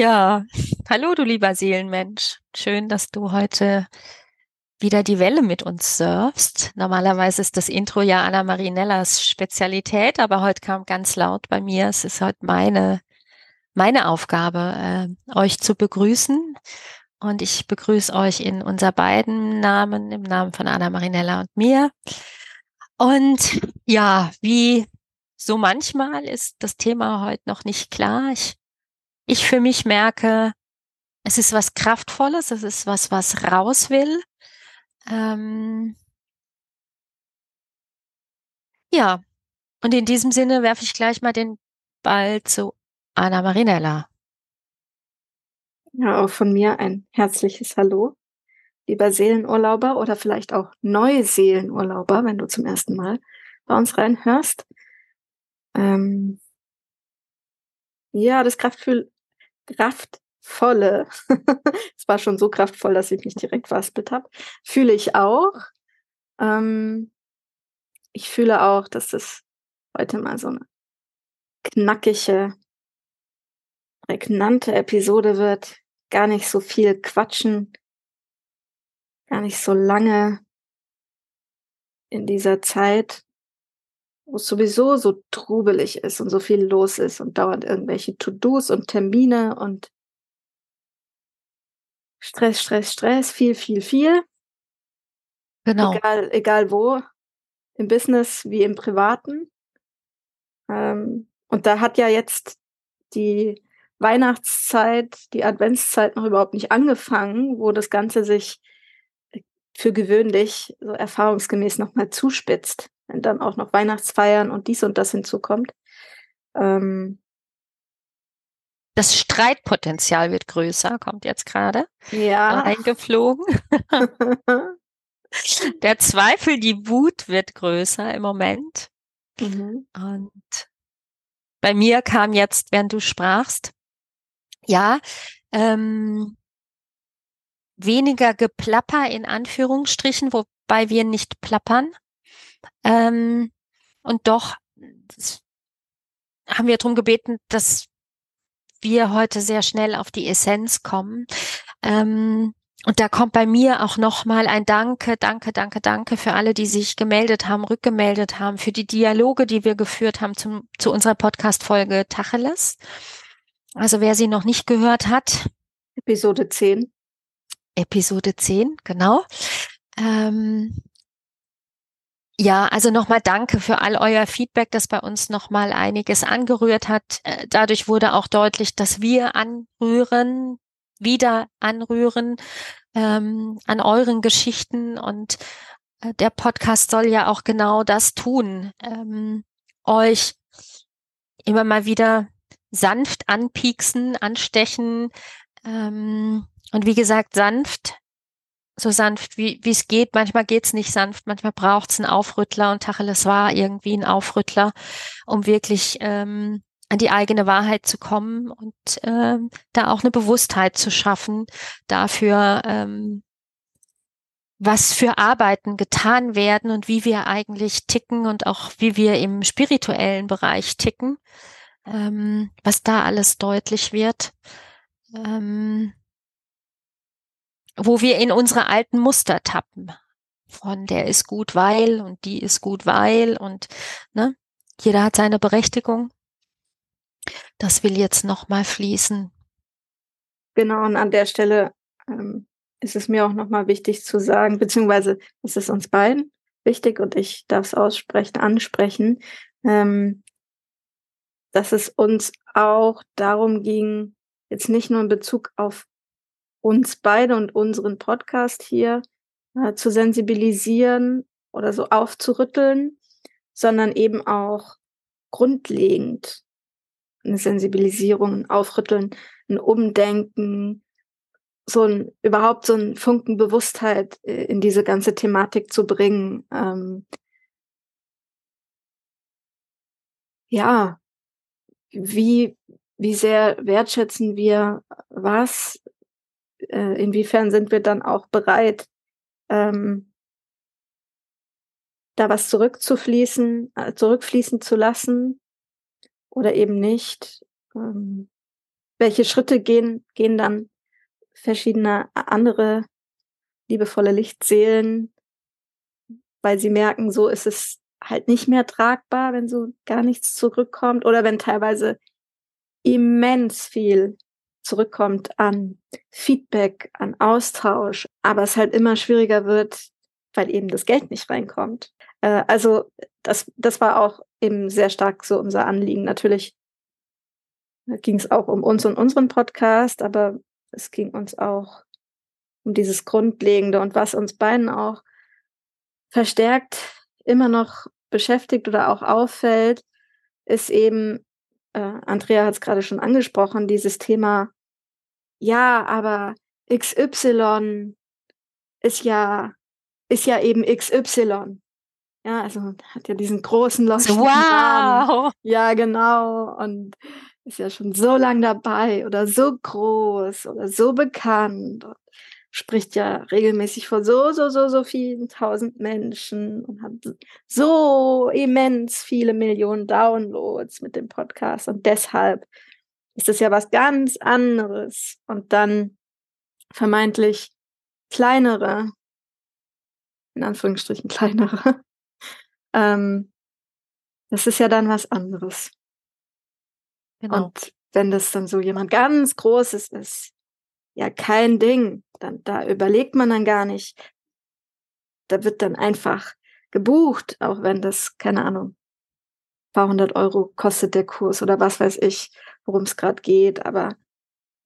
Ja, hallo du lieber Seelenmensch. Schön, dass du heute wieder die Welle mit uns surfst. Normalerweise ist das Intro ja Anna Marinellas Spezialität, aber heute kam ganz laut bei mir. Es ist heute meine, meine Aufgabe, äh, euch zu begrüßen. Und ich begrüße euch in unser beiden Namen, im Namen von Anna Marinella und mir. Und ja, wie so manchmal ist das Thema heute noch nicht klar. Ich ich für mich merke, es ist was Kraftvolles, es ist was, was raus will. Ähm ja, und in diesem Sinne werfe ich gleich mal den Ball zu Anna Marinella. Ja, auch von mir ein herzliches Hallo, lieber Seelenurlauber oder vielleicht auch neue Seelenurlauber, wenn du zum ersten Mal bei uns reinhörst. Ähm ja, das Kraftgefühl kraftvolle, es war schon so kraftvoll, dass ich mich direkt verhaspelt habe, fühle ich auch. Ähm, ich fühle auch, dass das heute mal so eine knackige, prägnante Episode wird. Gar nicht so viel quatschen, gar nicht so lange in dieser Zeit, wo es sowieso so trubelig ist und so viel los ist und dauernd irgendwelche To-Dos und Termine und Stress, Stress, Stress, viel, viel, viel. Genau. Egal, egal wo, im Business wie im Privaten. Ähm, und da hat ja jetzt die Weihnachtszeit, die Adventszeit noch überhaupt nicht angefangen, wo das Ganze sich für gewöhnlich so erfahrungsgemäß nochmal zuspitzt wenn dann auch noch Weihnachtsfeiern und dies und das hinzukommt. Ähm, das Streitpotenzial wird größer, kommt jetzt gerade ja. eingeflogen. Der Zweifel, die Wut wird größer im Moment. Mhm. Und bei mir kam jetzt, während du sprachst, ja, ähm, weniger Geplapper in Anführungsstrichen, wobei wir nicht plappern, ähm, und doch haben wir darum gebeten, dass wir heute sehr schnell auf die Essenz kommen. Ähm, und da kommt bei mir auch nochmal ein Danke, Danke, Danke, Danke für alle, die sich gemeldet haben, rückgemeldet haben, für die Dialoge, die wir geführt haben zum, zu unserer Podcast-Folge Tacheles. Also wer sie noch nicht gehört hat. Episode 10. Episode 10, genau. Ähm, ja, also nochmal danke für all euer Feedback, das bei uns nochmal einiges angerührt hat. Äh, dadurch wurde auch deutlich, dass wir anrühren, wieder anrühren ähm, an euren Geschichten und äh, der Podcast soll ja auch genau das tun, ähm, euch immer mal wieder sanft anpieksen, anstechen ähm, und wie gesagt sanft so sanft, wie es geht. Manchmal geht's nicht sanft, manchmal braucht's einen Aufrüttler und Tacheles war irgendwie ein Aufrüttler, um wirklich ähm, an die eigene Wahrheit zu kommen und ähm, da auch eine Bewusstheit zu schaffen dafür, ähm, was für Arbeiten getan werden und wie wir eigentlich ticken und auch wie wir im spirituellen Bereich ticken, ähm, was da alles deutlich wird. Ähm, wo wir in unsere alten Muster tappen. Von der ist gut, weil und die ist gut, weil und ne, jeder hat seine Berechtigung. Das will jetzt nochmal fließen. Genau, und an der Stelle ähm, ist es mir auch nochmal wichtig zu sagen, beziehungsweise es ist uns beiden wichtig und ich darf es aussprechen, ansprechen, ähm, dass es uns auch darum ging, jetzt nicht nur in Bezug auf uns beide und unseren Podcast hier äh, zu sensibilisieren oder so aufzurütteln, sondern eben auch grundlegend eine Sensibilisierung, ein Aufrütteln, ein Umdenken, so ein, überhaupt so ein Funken Bewusstheit äh, in diese ganze Thematik zu bringen. Ähm, ja, wie, wie sehr wertschätzen wir was? Äh, inwiefern sind wir dann auch bereit, ähm, da was zurückzufließen, äh, zurückfließen zu lassen oder eben nicht? Ähm, welche Schritte gehen, gehen dann verschiedene andere liebevolle Lichtseelen, weil sie merken, so ist es halt nicht mehr tragbar, wenn so gar nichts zurückkommt oder wenn teilweise immens viel zurückkommt an Feedback, an Austausch, aber es halt immer schwieriger wird, weil eben das Geld nicht reinkommt. Äh, also das, das war auch eben sehr stark so unser Anliegen. Natürlich ging es auch um uns und unseren Podcast, aber es ging uns auch um dieses Grundlegende und was uns beiden auch verstärkt immer noch beschäftigt oder auch auffällt, ist eben, äh, Andrea hat es gerade schon angesprochen, dieses Thema, ja, aber XY ist ja, ist ja eben XY. Ja, also hat ja diesen großen leuchtenden Wow! Ja, genau. Und ist ja schon so lang dabei oder so groß oder so bekannt und spricht ja regelmäßig vor so, so, so, so vielen tausend Menschen und hat so immens viele Millionen Downloads mit dem Podcast und deshalb ist es ja was ganz anderes und dann vermeintlich kleinere, in Anführungsstrichen kleinere, ähm, das ist ja dann was anderes. Genau. Und wenn das dann so jemand ganz Großes ist, ja, kein Ding. Dann, da überlegt man dann gar nicht. Da wird dann einfach gebucht, auch wenn das, keine Ahnung, paar hundert Euro kostet der Kurs oder was weiß ich, worum es gerade geht. Aber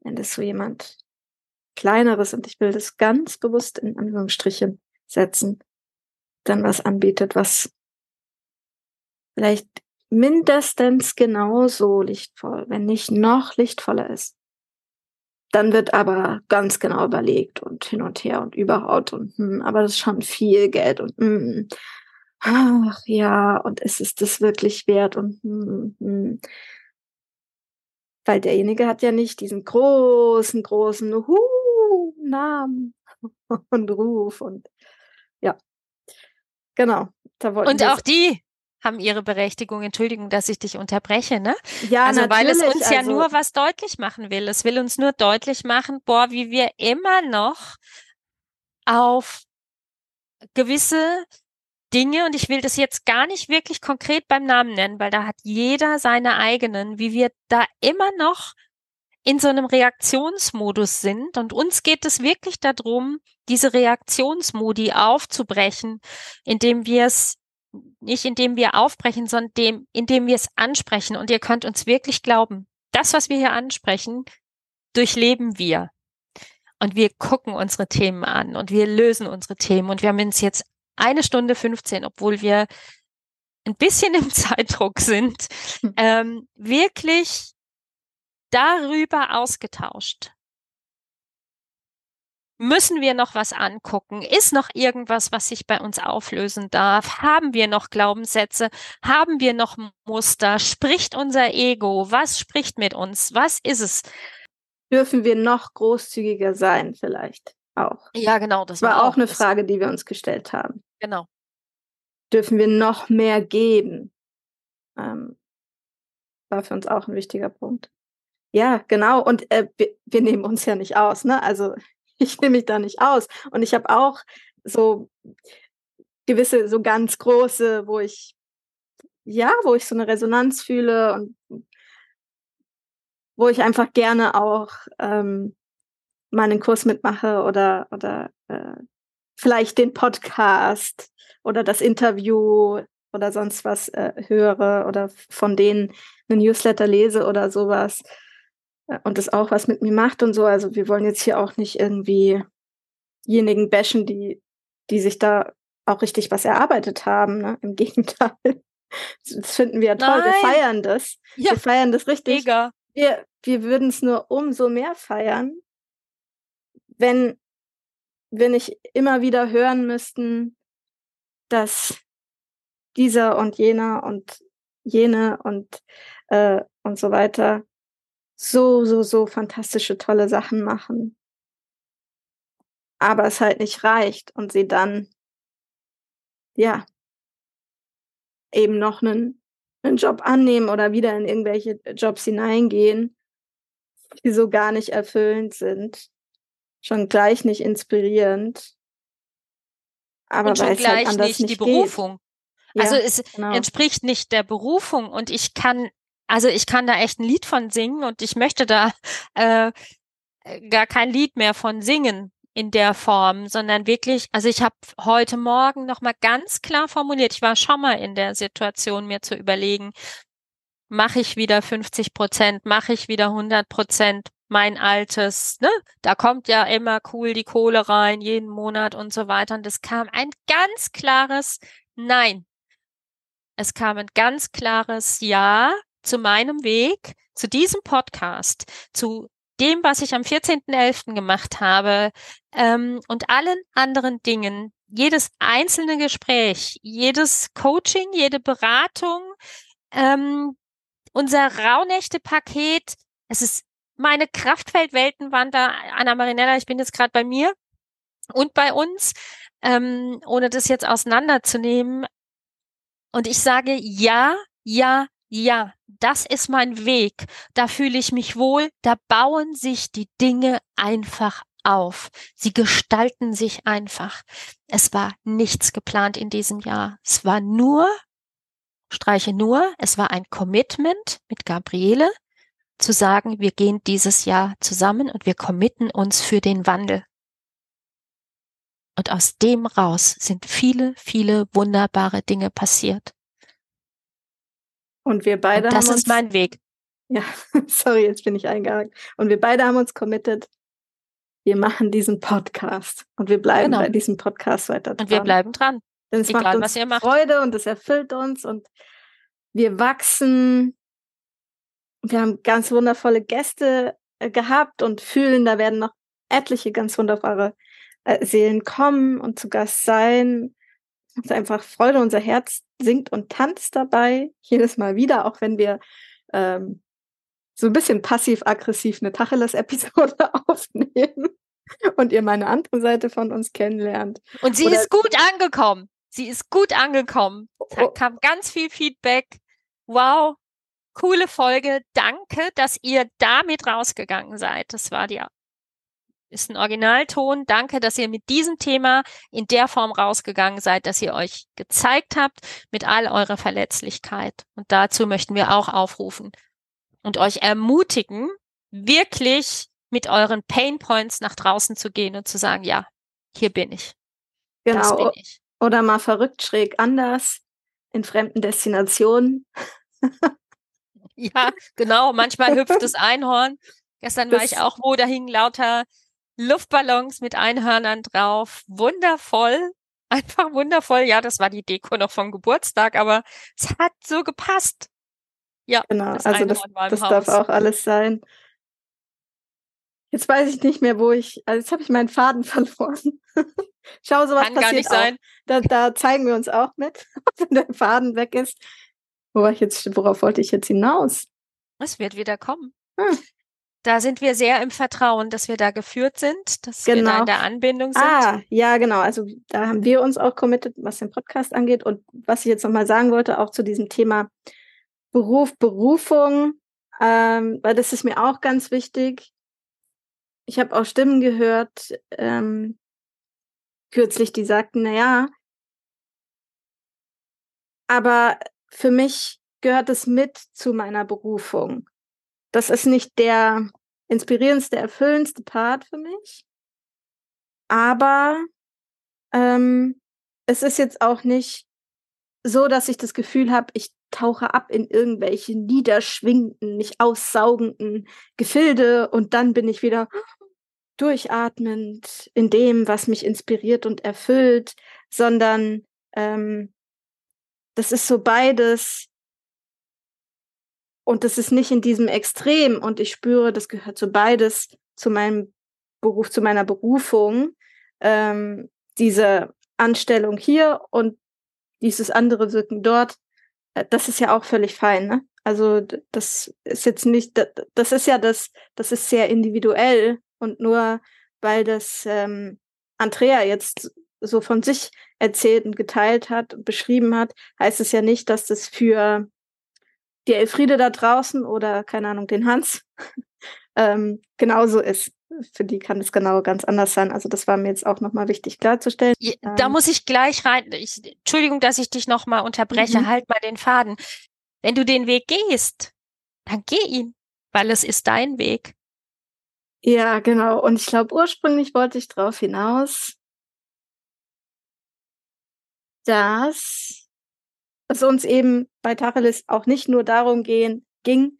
wenn das so jemand Kleineres, und ich will das ganz bewusst in Anführungsstrichen setzen, dann was anbietet, was vielleicht mindestens genauso lichtvoll, wenn nicht noch lichtvoller ist. Dann wird aber ganz genau überlegt und hin und her und überhaupt und hm, aber das ist schon viel Geld und hm, ach ja, und ist es das wirklich wert und hm, hm. weil derjenige hat ja nicht diesen großen, großen Hu Namen und Ruf und ja, genau. und auch die haben ihre Berechtigung. Entschuldigung, dass ich dich unterbreche, ne? Ja, also weil es uns also, ja nur was deutlich machen will. Es will uns nur deutlich machen, boah, wie wir immer noch auf gewisse Dinge, und ich will das jetzt gar nicht wirklich konkret beim Namen nennen, weil da hat jeder seine eigenen, wie wir da immer noch in so einem Reaktionsmodus sind. Und uns geht es wirklich darum, diese Reaktionsmodi aufzubrechen, indem wir es nicht indem wir aufbrechen, sondern dem, indem wir es ansprechen. Und ihr könnt uns wirklich glauben, das, was wir hier ansprechen, durchleben wir. Und wir gucken unsere Themen an und wir lösen unsere Themen. Und wir haben uns jetzt eine Stunde 15, obwohl wir ein bisschen im Zeitdruck sind, hm. ähm, wirklich darüber ausgetauscht, Müssen wir noch was angucken? Ist noch irgendwas, was sich bei uns auflösen darf? Haben wir noch Glaubenssätze? Haben wir noch Muster? Spricht unser Ego? Was spricht mit uns? Was ist es? Dürfen wir noch großzügiger sein, vielleicht auch? Ja, genau. Das war, war auch eine Frage, die wir uns gestellt haben. Genau. Dürfen wir noch mehr geben? Ähm, war für uns auch ein wichtiger Punkt. Ja, genau. Und äh, wir, wir nehmen uns ja nicht aus. Ne? Also ich nehme mich da nicht aus. Und ich habe auch so gewisse, so ganz große, wo ich, ja, wo ich so eine Resonanz fühle und wo ich einfach gerne auch ähm, meinen Kurs mitmache oder, oder äh, vielleicht den Podcast oder das Interview oder sonst was äh, höre oder von denen eine Newsletter lese oder sowas. Und das auch was mit mir macht und so. Also wir wollen jetzt hier auch nicht irgendwie diejenigen bashen, die, die sich da auch richtig was erarbeitet haben. Ne? Im Gegenteil. Das finden wir toll. Nein. Wir feiern das. Ja, Wir feiern das richtig. mega. Wir, wir würden es nur umso mehr feiern, wenn wir nicht immer wieder hören müssten, dass dieser und jener und jene und, äh, und so weiter so, so, so fantastische, tolle Sachen machen. Aber es halt nicht reicht und sie dann, ja, eben noch einen, einen Job annehmen oder wieder in irgendwelche Jobs hineingehen, die so gar nicht erfüllend sind. Schon gleich nicht inspirierend. Aber Und schon halt gleich anders nicht die geht. Berufung. Also Ja, es genau. entspricht nicht der Berufung und ich kann, also ich kann da echt ein Lied von singen und ich möchte da äh, gar kein Lied mehr von singen in der Form, sondern wirklich, also ich habe heute Morgen noch mal ganz klar formuliert, ich war schon mal in der Situation, mir zu überlegen, mache ich wieder 50 Prozent, mache ich wieder 100 Prozent mein altes, ne? Da kommt ja immer cool die Kohle rein, jeden Monat und so weiter. Und es kam ein ganz klares Nein. Es kam ein ganz klares Ja zu meinem Weg, zu diesem Podcast, zu dem, was ich am 14.11. gemacht habe ähm, und allen anderen Dingen. Jedes einzelne Gespräch, jedes Coaching, jede Beratung, ähm, unser Rauhnächte-Paket. Es ist meine Kraftfeldweltenwander, Anna Marinella, ich bin jetzt gerade bei mir und bei uns, ähm, ohne das jetzt auseinanderzunehmen. Und ich sage ja, ja, ja, das ist mein Weg. Da fühle ich mich wohl. Da bauen sich die Dinge einfach auf. Sie gestalten sich einfach. Es war nichts geplant in diesem Jahr. Es war nur, streiche nur, es war ein Commitment mit Gabriele zu sagen, wir gehen dieses Jahr zusammen und wir committen uns für den Wandel. Und aus dem raus sind viele, viele wunderbare Dinge passiert. Und wir beide Und das haben uns, ist mein Weg. ja, sorry, jetzt bin ich eingehakt. Und wir beide haben uns committed, wir machen diesen Podcast und wir bleiben Genau. bei diesem Podcast weiter Und wir dran. bleiben dran. Denn es egal, macht uns was ihr macht. Freude und es erfüllt uns und wir wachsen. Wir haben ganz wundervolle Gäste äh, gehabt und fühlen, da werden noch etliche ganz wunderbare äh, Seelen kommen und zu Gast sein. Es ist einfach Freude, unser Herz singt und tanzt dabei, jedes Mal wieder, auch wenn wir ähm, so ein bisschen passiv-aggressiv eine Tacheles-Episode aufnehmen und ihr meine andere Seite von uns kennenlernt. Und sie Oder- ist gut angekommen. Sie ist gut angekommen. Da Oh. kam ganz viel Feedback. Wow, coole Folge. Danke, dass ihr damit rausgegangen seid. Das war die, ist ein Originalton. Danke, dass ihr mit diesem Thema in der Form rausgegangen seid, dass ihr euch gezeigt habt mit all eurer Verletzlichkeit. Und dazu möchten wir auch aufrufen und euch ermutigen, wirklich mit euren Pain Points nach draußen zu gehen und zu sagen, ja, hier bin ich. Das Genau. bin ich. Oder mal verrückt schräg anders in fremden Destinationen. Ja, genau. Manchmal hüpft das Einhorn. Gestern war Das- ich auch wo, da hingen lauter Luftballons mit Einhörnern drauf. Wundervoll. Einfach wundervoll. Ja, das war die Deko noch vom Geburtstag, aber es hat so gepasst. Ja, Genau, das also das, das darf auch alles sein. Jetzt weiß ich nicht mehr, wo ich, also jetzt habe ich meinen Faden verloren. Schau, sowas Kann gar passiert nicht sein. auch. Da, da zeigen wir uns auch mit, wenn der Faden weg ist. Wo ich jetzt, worauf wollte ich jetzt hinaus? Es wird wieder kommen. Hm. Da sind wir sehr im Vertrauen, dass wir da geführt sind, dass wir da Genau. in der Anbindung sind. Ah, ja, genau. Also da haben wir uns auch committed, was den Podcast angeht. Und was ich jetzt nochmal sagen wollte, auch zu diesem Thema Beruf, Berufung, ähm, weil das ist mir auch ganz wichtig. Ich habe auch Stimmen gehört, ähm, kürzlich, die sagten, na ja, aber für mich gehört es mit zu meiner Berufung. Das ist nicht der inspirierendste, erfüllendste Part für mich. Aber ähm, es ist jetzt auch nicht so, dass ich das Gefühl habe, ich tauche ab in irgendwelche niederschwingenden, nicht aussaugenden Gefilde und dann bin ich wieder durchatmend in dem, was mich inspiriert und erfüllt, sondern ähm, das ist so beides. Und das ist nicht in diesem Extrem. Und ich spüre, das gehört so beides zu meinem Beruf, zu meiner Berufung. Ähm, diese Anstellung hier und dieses andere Wirken dort. Äh, das ist ja auch völlig fein. Ne? Also das ist jetzt nicht, das ist ja das, das ist sehr individuell und nur weil das ähm, Andrea jetzt so von sich erzählt und geteilt hat und beschrieben hat, heißt es ja nicht, dass das für die Elfriede da draußen oder keine Ahnung, den Hans ähm, genauso ist. Für die kann es genau ganz anders sein. Also das war mir jetzt auch nochmal wichtig klarzustellen. Ja, da ähm, muss ich gleich rein. Ich, Entschuldigung, dass ich dich nochmal unterbreche. Mhm. Halt mal den Faden. Wenn du den Weg gehst, dann geh ihn, weil es ist dein Weg. Ja, genau. Und ich glaube, ursprünglich wollte ich darauf hinaus, dass es uns eben bei Tacheles auch nicht nur darum gehen, ging,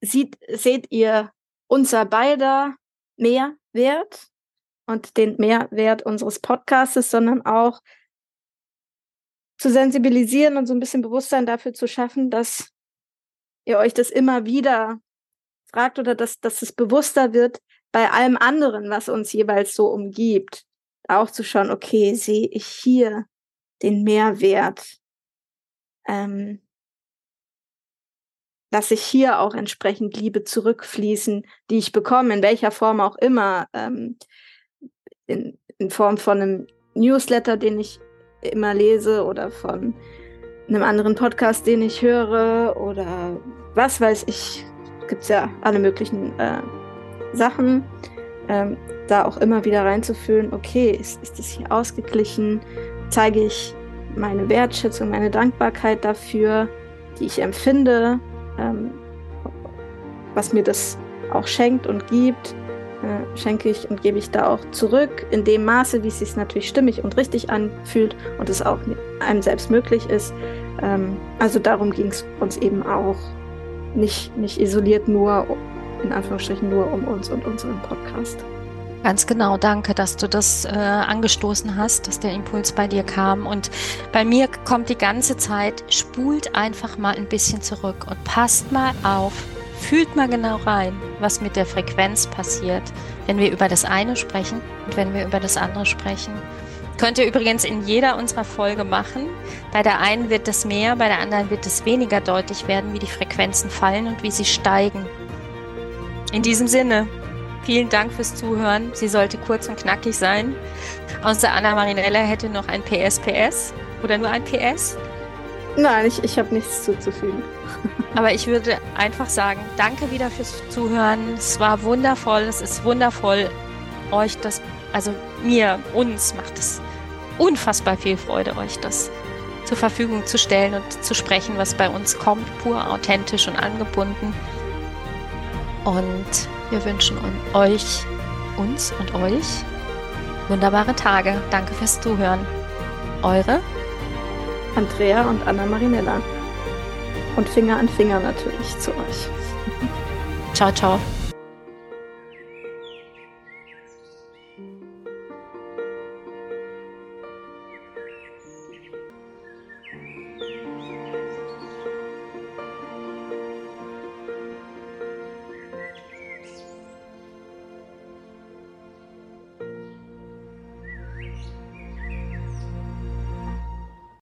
sieht, seht ihr unser beider Mehrwert und den Mehrwert unseres Podcastes, sondern auch zu sensibilisieren und so ein bisschen Bewusstsein dafür zu schaffen, dass ihr euch das immer wieder fragt oder dass, dass es bewusster wird bei allem anderen, was uns jeweils so umgibt. Auch zu schauen, okay, sehe ich hier den Mehrwert? Ähm, lasse ich hier auch entsprechend Liebe zurückfließen, die ich bekomme, in welcher Form auch immer, ähm, in, in Form von einem Newsletter, den ich immer lese oder von einem anderen Podcast, den ich höre oder was weiß ich, gibt es ja alle möglichen äh, Sachen, ähm, da auch immer wieder reinzufühlen, okay, ist, ist das hier ausgeglichen, zeige ich meine Wertschätzung, meine Dankbarkeit dafür, die ich empfinde, ähm, was mir das auch schenkt und gibt, äh, schenke ich und gebe ich da auch zurück, in dem Maße, wie es sich natürlich stimmig und richtig anfühlt und es auch einem selbst möglich ist. Ähm, also darum ging es uns eben auch nicht, nicht isoliert nur, in Anführungsstrichen nur um uns und unseren Podcast. Ganz genau, danke, dass du das äh, angestoßen hast, dass der Impuls bei dir kam. Und bei mir kommt die ganze Zeit, spult einfach mal ein bisschen zurück und passt mal auf, fühlt mal genau rein, was mit der Frequenz passiert, wenn wir über das eine sprechen und wenn wir über das andere sprechen. Könnt ihr übrigens in jeder unserer Folge machen. Bei der einen wird es mehr, bei der anderen wird es weniger deutlich werden, wie die Frequenzen fallen und wie sie steigen. In diesem Sinne, vielen Dank fürs Zuhören. Sie sollte kurz und knackig sein. Außer Anna Marinella hätte noch ein PSPS oder nur ein PS. Nein, ich, ich habe nichts zuzufügen. Aber ich würde einfach sagen, danke wieder fürs Zuhören. Es war wundervoll. Es ist wundervoll, euch das, also mir, uns macht es unfassbar viel Freude, euch das zur Verfügung zu stellen und zu sprechen, was bei uns kommt, pur authentisch und angebunden. Und wir wünschen euch, uns und euch wunderbare Tage. Danke fürs Zuhören. Eure Andrea und Anna Marinella. Und Finger an Finger natürlich zu euch. Ciao, ciao.